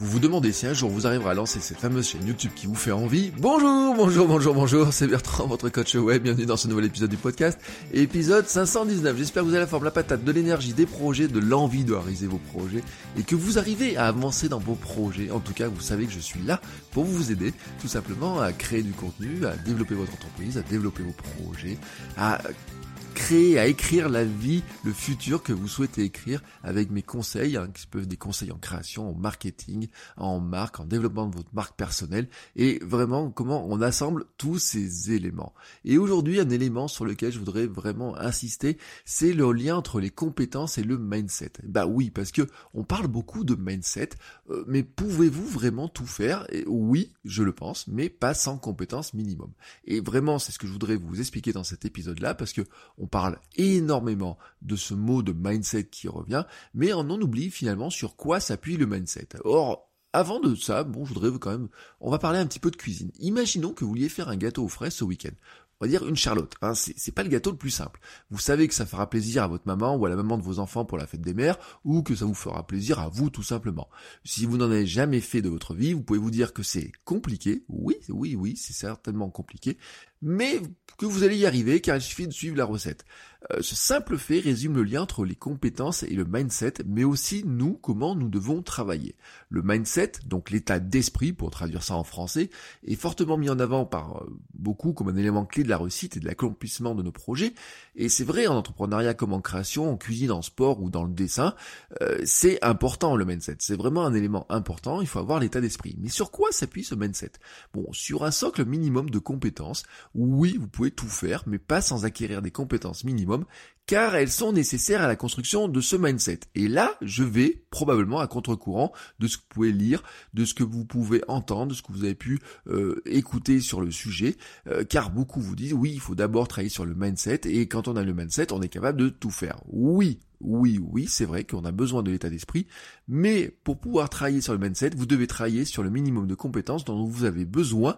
Vous vous demandez si un jour vous arriverez à lancer cette fameuse chaîne YouTube qui vous fait envie. Bonjour, bonjour, bonjour, bonjour, c'est Bertrand, votre coach web, bienvenue dans ce nouvel épisode du podcast, épisode 519. J'espère que vous avez la forme, la patate, de l'énergie, des projets, de l'envie de réaliser vos projets et que vous arrivez à avancer dans vos projets. En tout cas, vous savez que je suis là pour vous aider tout simplement à créer du contenu, à développer votre entreprise, à développer vos projets, à créer, à écrire la vie, le futur que vous souhaitez écrire avec mes conseils, hein, qui peuvent être des conseils en création, en marketing, en marque, en développement de votre marque personnelle, et vraiment comment on assemble tous ces éléments. Et aujourd'hui, un élément sur lequel je voudrais vraiment insister, c'est le lien entre les compétences et le mindset. Bah oui, parce que on parle beaucoup de mindset, euh, mais pouvez-vous vraiment tout faire? Oui, je le pense, mais pas sans compétences minimum. Et vraiment, c'est ce que je voudrais vous expliquer dans cet épisode-là, parce que on parle énormément de ce mot de mindset qui revient, mais on en oublie finalement sur quoi s'appuie le mindset. Or, avant de ça, bon, je voudrais quand même, on va parler un petit peu de cuisine. Imaginons que vous vouliez faire un gâteau aux fraises ce week-end on va dire une charlotte. Hein. C'est pas le gâteau le plus simple. Vous savez que ça fera plaisir à votre maman ou à la maman de vos enfants pour la fête des mères, ou que ça vous fera plaisir à vous tout simplement. Si vous n'en avez jamais fait de votre vie, vous pouvez vous dire que c'est compliqué. Oui, oui, oui, c'est certainement compliqué, mais que vous allez y arriver car il suffit de suivre la recette. Euh, ce simple fait résume le lien entre les compétences et le mindset, mais aussi nous, comment nous devons travailler. Le mindset, donc l'état d'esprit, pour traduire ça en français, est fortement mis en avant par euh, beaucoup comme un élément clé de la réussite et de l'accomplissement de nos projets. Et c'est vrai en entrepreneuriat comme en création, en cuisine, en sport ou dans le dessin, euh, c'est important le mindset. C'est vraiment un élément important, il faut avoir l'état d'esprit. Mais sur quoi s'appuie ce mindset? Bon, sur un socle minimum de compétences. Oui, vous pouvez tout faire, mais pas sans acquérir des compétences minimum, car elles sont nécessaires à la construction de ce mindset. Et là, je vais probablement à contre-courant de ce que vous pouvez lire, de ce que vous pouvez entendre, de ce que vous avez pu euh, écouter sur le sujet, euh, car beaucoup vous disent oui, il faut d'abord travailler sur le mindset, et quand on a le mindset, on est capable de tout faire. Oui, oui, oui, c'est vrai qu'on a besoin de l'état d'esprit, mais pour pouvoir travailler sur le mindset, vous devez travailler sur le minimum de compétences dont vous avez besoin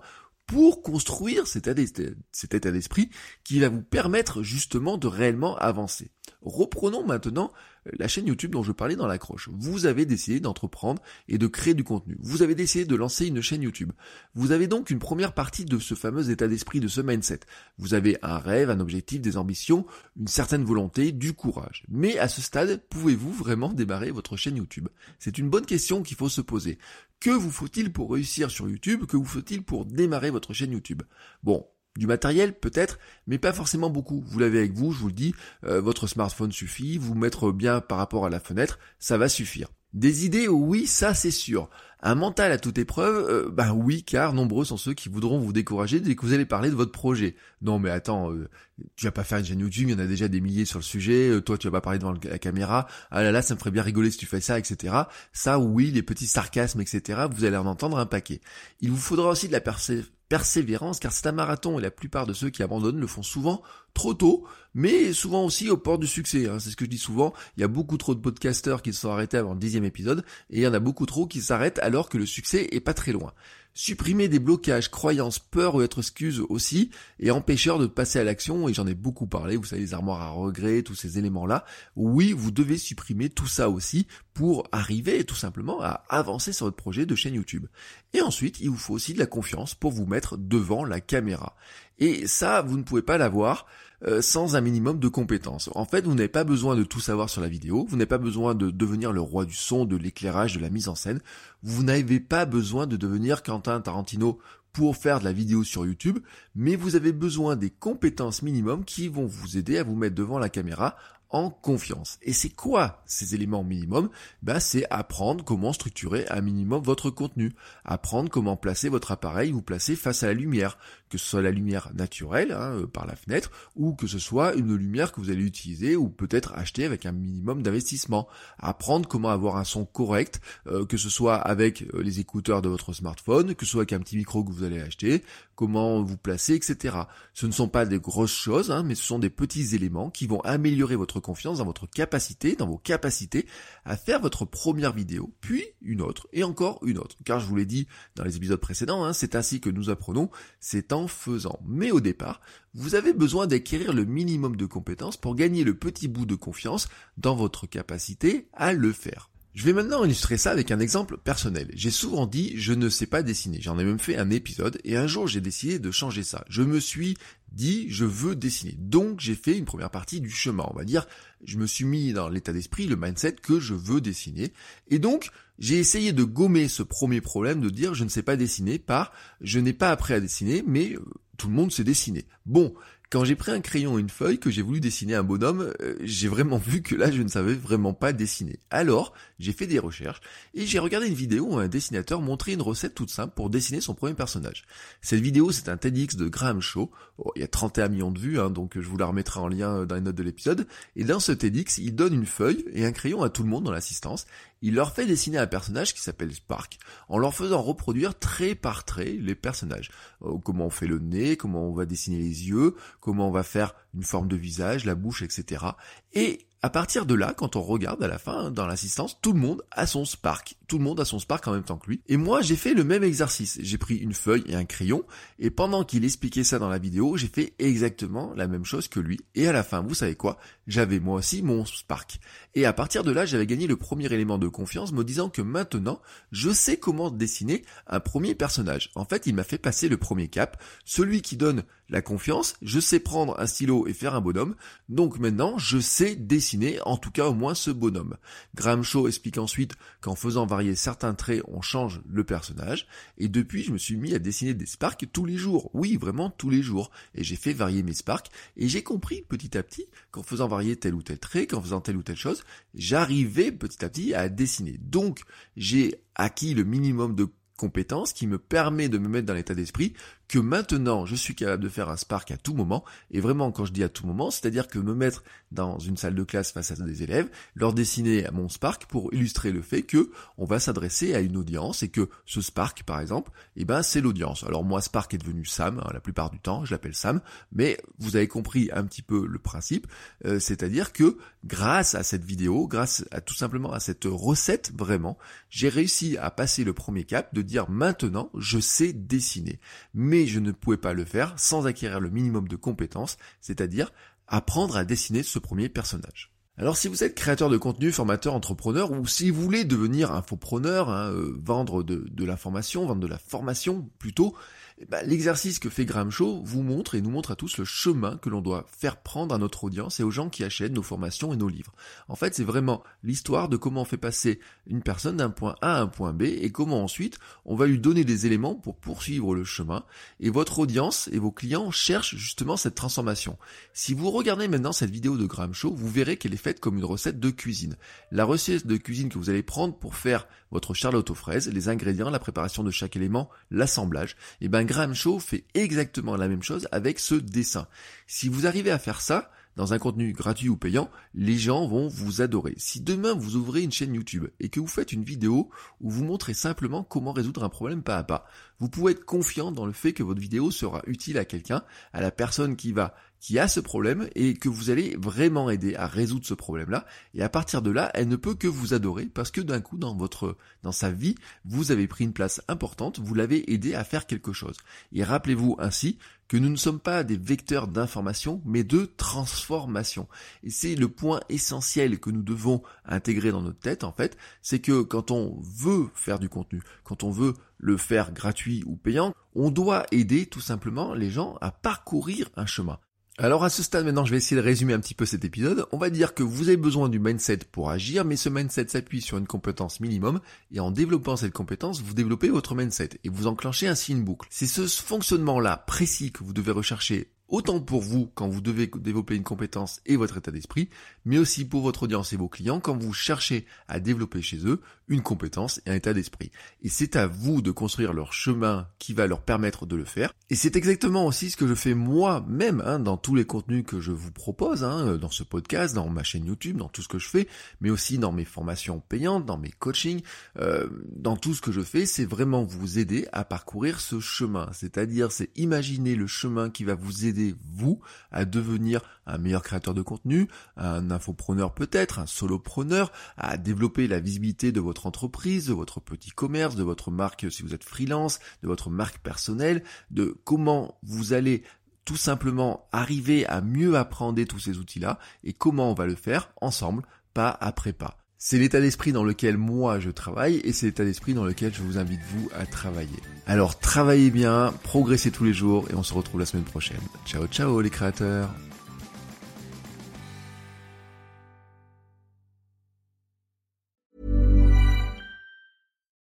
pour construire cet état d'esprit qui va vous permettre justement de réellement avancer. Reprenons maintenant la chaîne YouTube dont je parlais dans l'accroche. Vous avez décidé d'entreprendre et de créer du contenu. Vous avez décidé de lancer une chaîne YouTube. Vous avez donc une première partie de ce fameux état d'esprit, de ce mindset. Vous avez un rêve, un objectif, des ambitions, une certaine volonté, du courage. Mais à ce stade, pouvez-vous vraiment démarrer votre chaîne YouTube? C'est une bonne question qu'il faut se poser. Que vous faut-il pour réussir sur YouTube? Que vous faut-il pour démarrer votre chaîne YouTube? Bon, du matériel peut-être, mais pas forcément beaucoup. Vous l'avez avec vous, je vous le dis, euh, votre smartphone suffit, vous mettre bien par rapport à la fenêtre, ça va suffire. Des idées, oui, ça c'est sûr. Un mental à toute épreuve, euh, ben oui, car nombreux sont ceux qui voudront vous décourager dès que vous allez parler de votre projet. Non mais attends, euh, tu vas pas faire une chaîne YouTube, il y en a déjà des milliers sur le sujet, toi tu vas pas parler devant la caméra, ah là là ça me ferait bien rigoler si tu fais ça, etc. Ça oui, les petits sarcasmes, etc. Vous allez en entendre un paquet. Il vous faudra aussi de la persévérance persévérance, car c'est un marathon et la plupart de ceux qui abandonnent le font souvent trop tôt, mais souvent aussi au port du succès. Hein. C'est ce que je dis souvent. Il y a beaucoup trop de podcasteurs qui se sont arrêtés avant le dixième épisode, et il y en a beaucoup trop qui s'arrêtent alors que le succès est pas très loin. Supprimer des blocages, croyances, peurs ou être excuses aussi, et empêcheurs de passer à l'action, et j'en ai beaucoup parlé, vous savez, les armoires à regret, tous ces éléments-là. Oui, vous devez supprimer tout ça aussi pour arriver tout simplement à avancer sur votre projet de chaîne YouTube. Et ensuite, il vous faut aussi de la confiance pour vous mettre devant la caméra. Et ça, vous ne pouvez pas l'avoir euh, sans un minimum de compétences. En fait, vous n'avez pas besoin de tout savoir sur la vidéo, vous n'avez pas besoin de devenir le roi du son, de l'éclairage, de la mise en scène, vous n'avez pas besoin de devenir Quentin Tarantino pour faire de la vidéo sur YouTube, mais vous avez besoin des compétences minimum qui vont vous aider à vous mettre devant la caméra en confiance. Et c'est quoi ces éléments minimum? Ben, C'est apprendre comment structurer un minimum votre contenu, apprendre comment placer votre appareil, vous placer face à la lumière, que ce soit la lumière naturelle hein, euh, par la fenêtre, ou que ce soit une lumière que vous allez utiliser ou peut-être acheter avec un minimum d'investissement, apprendre comment avoir un son correct, euh, que ce soit avec euh, les écouteurs de votre smartphone, que ce soit avec un petit micro que vous allez acheter, comment vous placer, etc. Ce ne sont pas des grosses choses, hein, mais ce sont des petits éléments qui vont améliorer votre confiance dans votre capacité, dans vos capacités à faire votre première vidéo, puis une autre, et encore une autre. Car je vous l'ai dit dans les épisodes précédents, hein, c'est ainsi que nous apprenons, c'est en faisant. Mais au départ, vous avez besoin d'acquérir le minimum de compétences pour gagner le petit bout de confiance dans votre capacité à le faire. Je vais maintenant illustrer ça avec un exemple personnel. J'ai souvent dit je ne sais pas dessiner. J'en ai même fait un épisode et un jour j'ai décidé de changer ça. Je me suis dit je veux dessiner. Donc j'ai fait une première partie du chemin. On va dire je me suis mis dans l'état d'esprit, le mindset que je veux dessiner. Et donc j'ai essayé de gommer ce premier problème de dire je ne sais pas dessiner par je n'ai pas appris à dessiner mais euh, tout le monde sait dessiner. Bon, quand j'ai pris un crayon et une feuille, que j'ai voulu dessiner un bonhomme, euh, j'ai vraiment vu que là je ne savais vraiment pas dessiner. Alors, j'ai fait des recherches et j'ai regardé une vidéo où un dessinateur montrait une recette toute simple pour dessiner son premier personnage. Cette vidéo, c'est un TEDx de Graham Shaw. Oh, il y a 31 millions de vues, hein, donc je vous la remettrai en lien dans les notes de l'épisode. Et dans ce TEDx, il donne une feuille et un crayon à tout le monde dans l'assistance. Il leur fait dessiner un personnage qui s'appelle Spark, en leur faisant reproduire trait par trait les personnages. Euh, comment on fait le nez, comment on va dessiner les yeux, comment on va faire une forme de visage, la bouche, etc. Et à partir de là, quand on regarde à la fin, dans l'assistance, tout le monde a son Spark. Tout le monde a son Spark en même temps que lui. Et moi, j'ai fait le même exercice. J'ai pris une feuille et un crayon, et pendant qu'il expliquait ça dans la vidéo, j'ai fait exactement la même chose que lui. Et à la fin, vous savez quoi? J'avais moi aussi mon Spark. Et à partir de là, j'avais gagné le premier élément de confiance, me disant que maintenant, je sais comment dessiner un premier personnage. En fait, il m'a fait passer le premier cap, celui qui donne la confiance, je sais prendre un stylo et faire un bonhomme, donc maintenant je sais dessiner en tout cas au moins ce bonhomme. Graham Shaw explique ensuite qu'en faisant varier certains traits, on change le personnage, et depuis je me suis mis à dessiner des sparks tous les jours, oui vraiment tous les jours, et j'ai fait varier mes sparks, et j'ai compris petit à petit qu'en faisant varier tel ou tel trait, qu'en faisant telle ou telle chose, j'arrivais petit à petit à dessiner. Donc j'ai acquis le minimum de compétences qui me permet de me mettre dans l'état d'esprit que maintenant je suis capable de faire un Spark à tout moment, et vraiment quand je dis à tout moment, c'est-à-dire que me mettre dans une salle de classe face à des élèves, leur dessiner mon Spark pour illustrer le fait que on va s'adresser à une audience et que ce Spark par exemple, eh ben c'est l'audience. Alors moi Spark est devenu Sam, hein, la plupart du temps je l'appelle Sam, mais vous avez compris un petit peu le principe, euh, c'est-à-dire que grâce à cette vidéo, grâce à tout simplement à cette recette vraiment, j'ai réussi à passer le premier cap de dire maintenant je sais dessiner. Mais je ne pouvais pas le faire sans acquérir le minimum de compétences, c'est-à-dire apprendre à dessiner ce premier personnage. Alors si vous êtes créateur de contenu, formateur, entrepreneur, ou si vous voulez devenir infopreneur, hein, euh, vendre de, de l'information, vendre de la formation plutôt, eh ben, l'exercice que fait Graham Shaw vous montre et nous montre à tous le chemin que l'on doit faire prendre à notre audience et aux gens qui achètent nos formations et nos livres. En fait, c'est vraiment l'histoire de comment on fait passer une personne d'un point A à un point B et comment ensuite on va lui donner des éléments pour poursuivre le chemin. Et votre audience et vos clients cherchent justement cette transformation. Si vous regardez maintenant cette vidéo de Graham Shaw, vous verrez qu'elle est faite comme une recette de cuisine. La recette de cuisine que vous allez prendre pour faire votre charlotte aux fraises, les ingrédients, la préparation de chaque élément, l'assemblage, et eh ben Graham Shaw fait exactement la même chose avec ce dessin. Si vous arrivez à faire ça, dans un contenu gratuit ou payant, les gens vont vous adorer. Si demain vous ouvrez une chaîne YouTube et que vous faites une vidéo où vous montrez simplement comment résoudre un problème pas à pas, vous pouvez être confiant dans le fait que votre vidéo sera utile à quelqu'un, à la personne qui va qui a ce problème et que vous allez vraiment aider à résoudre ce problème-là. Et à partir de là, elle ne peut que vous adorer parce que d'un coup, dans votre, dans sa vie, vous avez pris une place importante, vous l'avez aidé à faire quelque chose. Et rappelez-vous ainsi que nous ne sommes pas des vecteurs d'information, mais de transformation. Et c'est le point essentiel que nous devons intégrer dans notre tête, en fait, c'est que quand on veut faire du contenu, quand on veut le faire gratuit ou payant, on doit aider tout simplement les gens à parcourir un chemin. Alors à ce stade maintenant, je vais essayer de résumer un petit peu cet épisode. On va dire que vous avez besoin du mindset pour agir, mais ce mindset s'appuie sur une compétence minimum, et en développant cette compétence, vous développez votre mindset, et vous enclenchez ainsi une boucle. C'est ce fonctionnement-là précis que vous devez rechercher autant pour vous quand vous devez développer une compétence et votre état d'esprit, mais aussi pour votre audience et vos clients quand vous cherchez à développer chez eux une compétence et un état d'esprit. Et c'est à vous de construire leur chemin qui va leur permettre de le faire. Et c'est exactement aussi ce que je fais moi-même hein, dans tous les contenus que je vous propose, hein, dans ce podcast, dans ma chaîne YouTube, dans tout ce que je fais, mais aussi dans mes formations payantes, dans mes coachings, euh, dans tout ce que je fais, c'est vraiment vous aider à parcourir ce chemin. C'est-à-dire, c'est imaginer le chemin qui va vous aider, vous, à devenir un meilleur créateur de contenu, un infopreneur peut-être, un solopreneur, à développer la visibilité de votre entreprise, de votre petit commerce, de votre marque si vous êtes freelance, de votre marque personnelle, de comment vous allez tout simplement arriver à mieux apprendre tous ces outils-là et comment on va le faire ensemble, pas après pas. C'est l'état d'esprit dans lequel moi je travaille et c'est l'état d'esprit dans lequel je vous invite vous à travailler. Alors travaillez bien, progressez tous les jours et on se retrouve la semaine prochaine. Ciao ciao les créateurs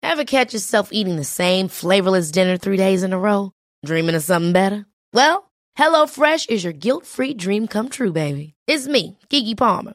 Ever catch yourself eating the same flavorless dinner three days in a row? Dreaming of something better? Well, HelloFresh is your guilt-free dream come true, baby. It's me, Kiki Palmer.